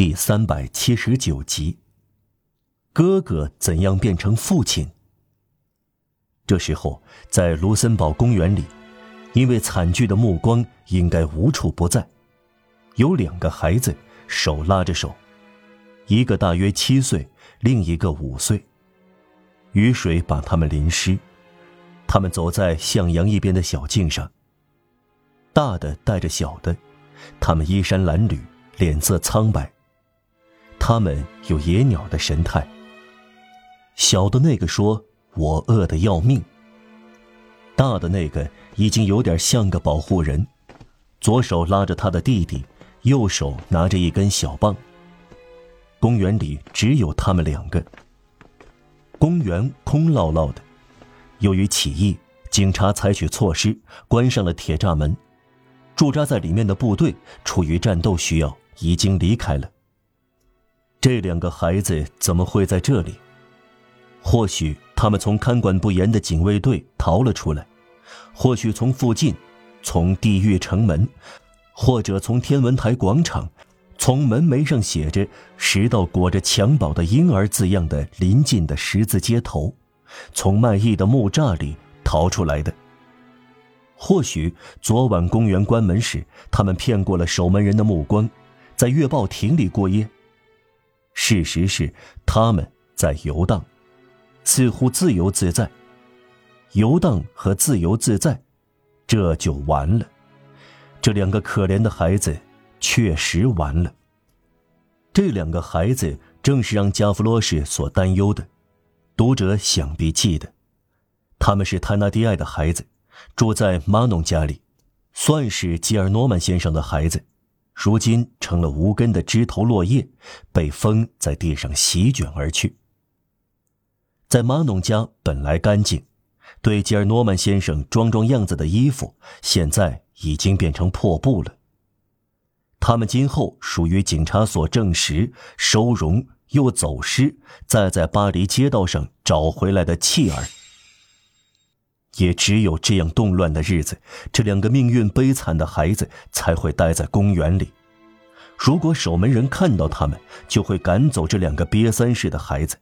第三百七十九集。哥哥怎样变成父亲？这时候，在卢森堡公园里，因为惨剧的目光应该无处不在，有两个孩子手拉着手，一个大约七岁，另一个五岁。雨水把他们淋湿，他们走在向阳一边的小径上。大的带着小的，他们衣衫褴褛，脸色苍白。他们有野鸟的神态。小的那个说：“我饿得要命。”大的那个已经有点像个保护人，左手拉着他的弟弟，右手拿着一根小棒。公园里只有他们两个。公园空落落的，由于起义，警察采取措施，关上了铁栅门。驻扎在里面的部队，出于战斗需要，已经离开了。这两个孩子怎么会在这里？或许他们从看管不严的警卫队逃了出来，或许从附近，从地狱城门，或者从天文台广场。从门楣上写着“十道裹着襁褓的婴儿”字样的临近的十字街头，从卖艺的木栅里逃出来的。或许昨晚公园关门时，他们骗过了守门人的目光，在月报亭里过夜。事实是他们在游荡，似乎自由自在。游荡和自由自在，这就完了。这两个可怜的孩子。确实完了。这两个孩子正是让加弗罗什所担忧的。读者想必记得，他们是泰纳迪埃的孩子，住在马农家里，算是吉尔诺曼先生的孩子，如今成了无根的枝头落叶，被风在地上席卷而去。在马农家本来干净，对吉尔诺曼先生装装样子的衣服，现在已经变成破布了。他们今后属于警察所证实、收容又走失，再在巴黎街道上找回来的弃儿。也只有这样动乱的日子，这两个命运悲惨的孩子才会待在公园里。如果守门人看到他们，就会赶走这两个瘪三似的孩子。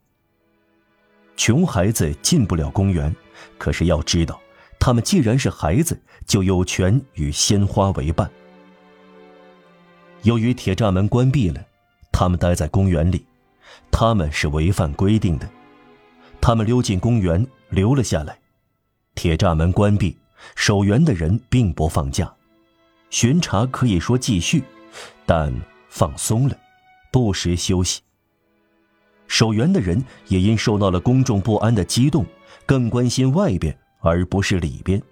穷孩子进不了公园，可是要知道，他们既然是孩子，就有权与鲜花为伴。由于铁栅门关闭了，他们待在公园里，他们是违反规定的。他们溜进公园，留了下来。铁栅门关闭，守园的人并不放假，巡查可以说继续，但放松了，不时休息。守园的人也因受到了公众不安的激动，更关心外边而不是里边，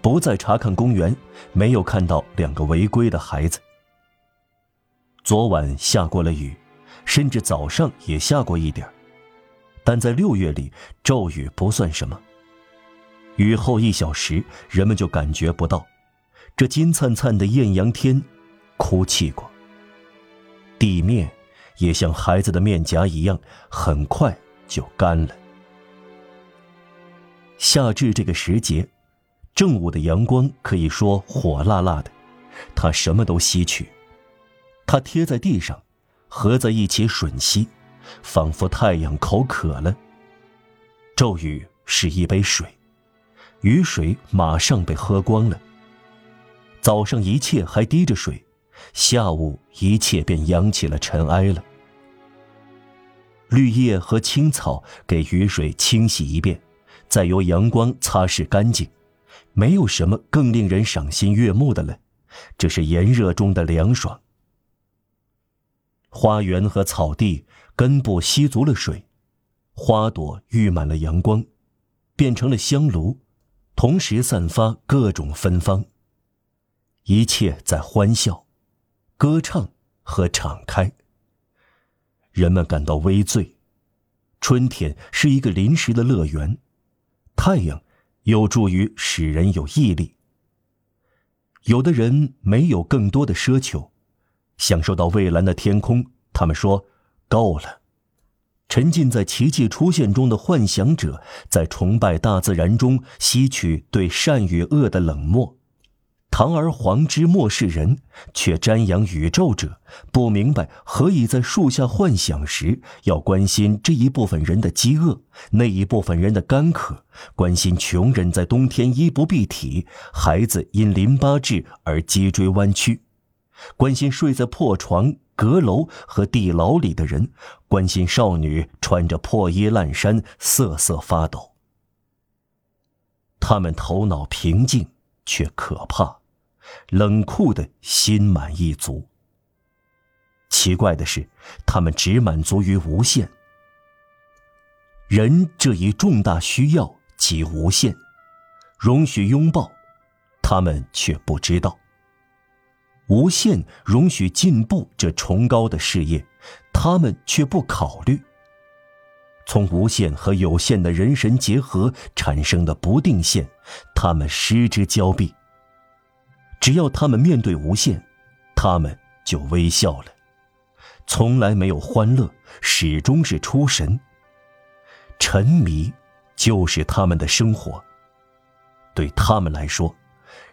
不再查看公园，没有看到两个违规的孩子。昨晚下过了雨，甚至早上也下过一点但在六月里，骤雨不算什么。雨后一小时，人们就感觉不到，这金灿灿的艳阳天，哭泣过。地面也像孩子的面颊一样，很快就干了。夏至这个时节，正午的阳光可以说火辣辣的，它什么都吸取。它贴在地上，合在一起吮吸，仿佛太阳口渴了。骤雨是一杯水，雨水马上被喝光了。早上一切还滴着水，下午一切便扬起了尘埃了。绿叶和青草给雨水清洗一遍，再由阳光擦拭干净，没有什么更令人赏心悦目的了。这是炎热中的凉爽。花园和草地根部吸足了水，花朵郁满了阳光，变成了香炉，同时散发各种芬芳。一切在欢笑、歌唱和敞开。人们感到微醉。春天是一个临时的乐园，太阳有助于使人有毅力。有的人没有更多的奢求。享受到蔚蓝的天空，他们说：“够了。”沉浸在奇迹出现中的幻想者，在崇拜大自然中吸取对善与恶的冷漠。堂而皇之漠视人，却瞻仰宇宙者，不明白何以在树下幻想时要关心这一部分人的饥饿，那一部分人的干渴，关心穷人在冬天衣不蔽体，孩子因淋巴质而脊椎弯曲，关心睡在破床、阁楼和地牢里的人，关心少女穿着破衣烂衫瑟瑟发抖。他们头脑平静，却可怕。冷酷的心满意足。奇怪的是，他们只满足于无限。人这一重大需要即无限，容许拥抱，他们却不知道；无限容许进步这崇高的事业，他们却不考虑。从无限和有限的人神结合产生的不定线，他们失之交臂。只要他们面对无限，他们就微笑了。从来没有欢乐，始终是出神。沉迷就是他们的生活。对他们来说，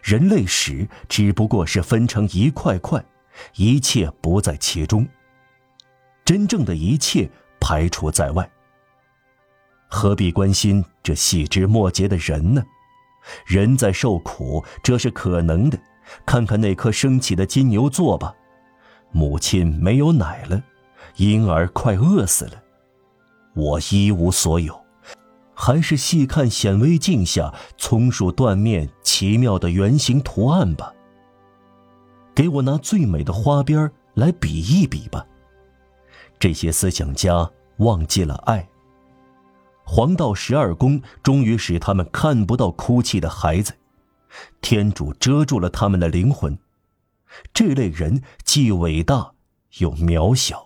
人类史只不过是分成一块块，一切不在其中。真正的一切排除在外。何必关心这细枝末节的人呢？人在受苦，这是可能的。看看那颗升起的金牛座吧，母亲没有奶了，婴儿快饿死了，我一无所有，还是细看显微镜下葱树断面奇妙的圆形图案吧。给我拿最美的花边来比一比吧。这些思想家忘记了爱。黄道十二宫终于使他们看不到哭泣的孩子。天主遮住了他们的灵魂，这类人既伟大又渺小。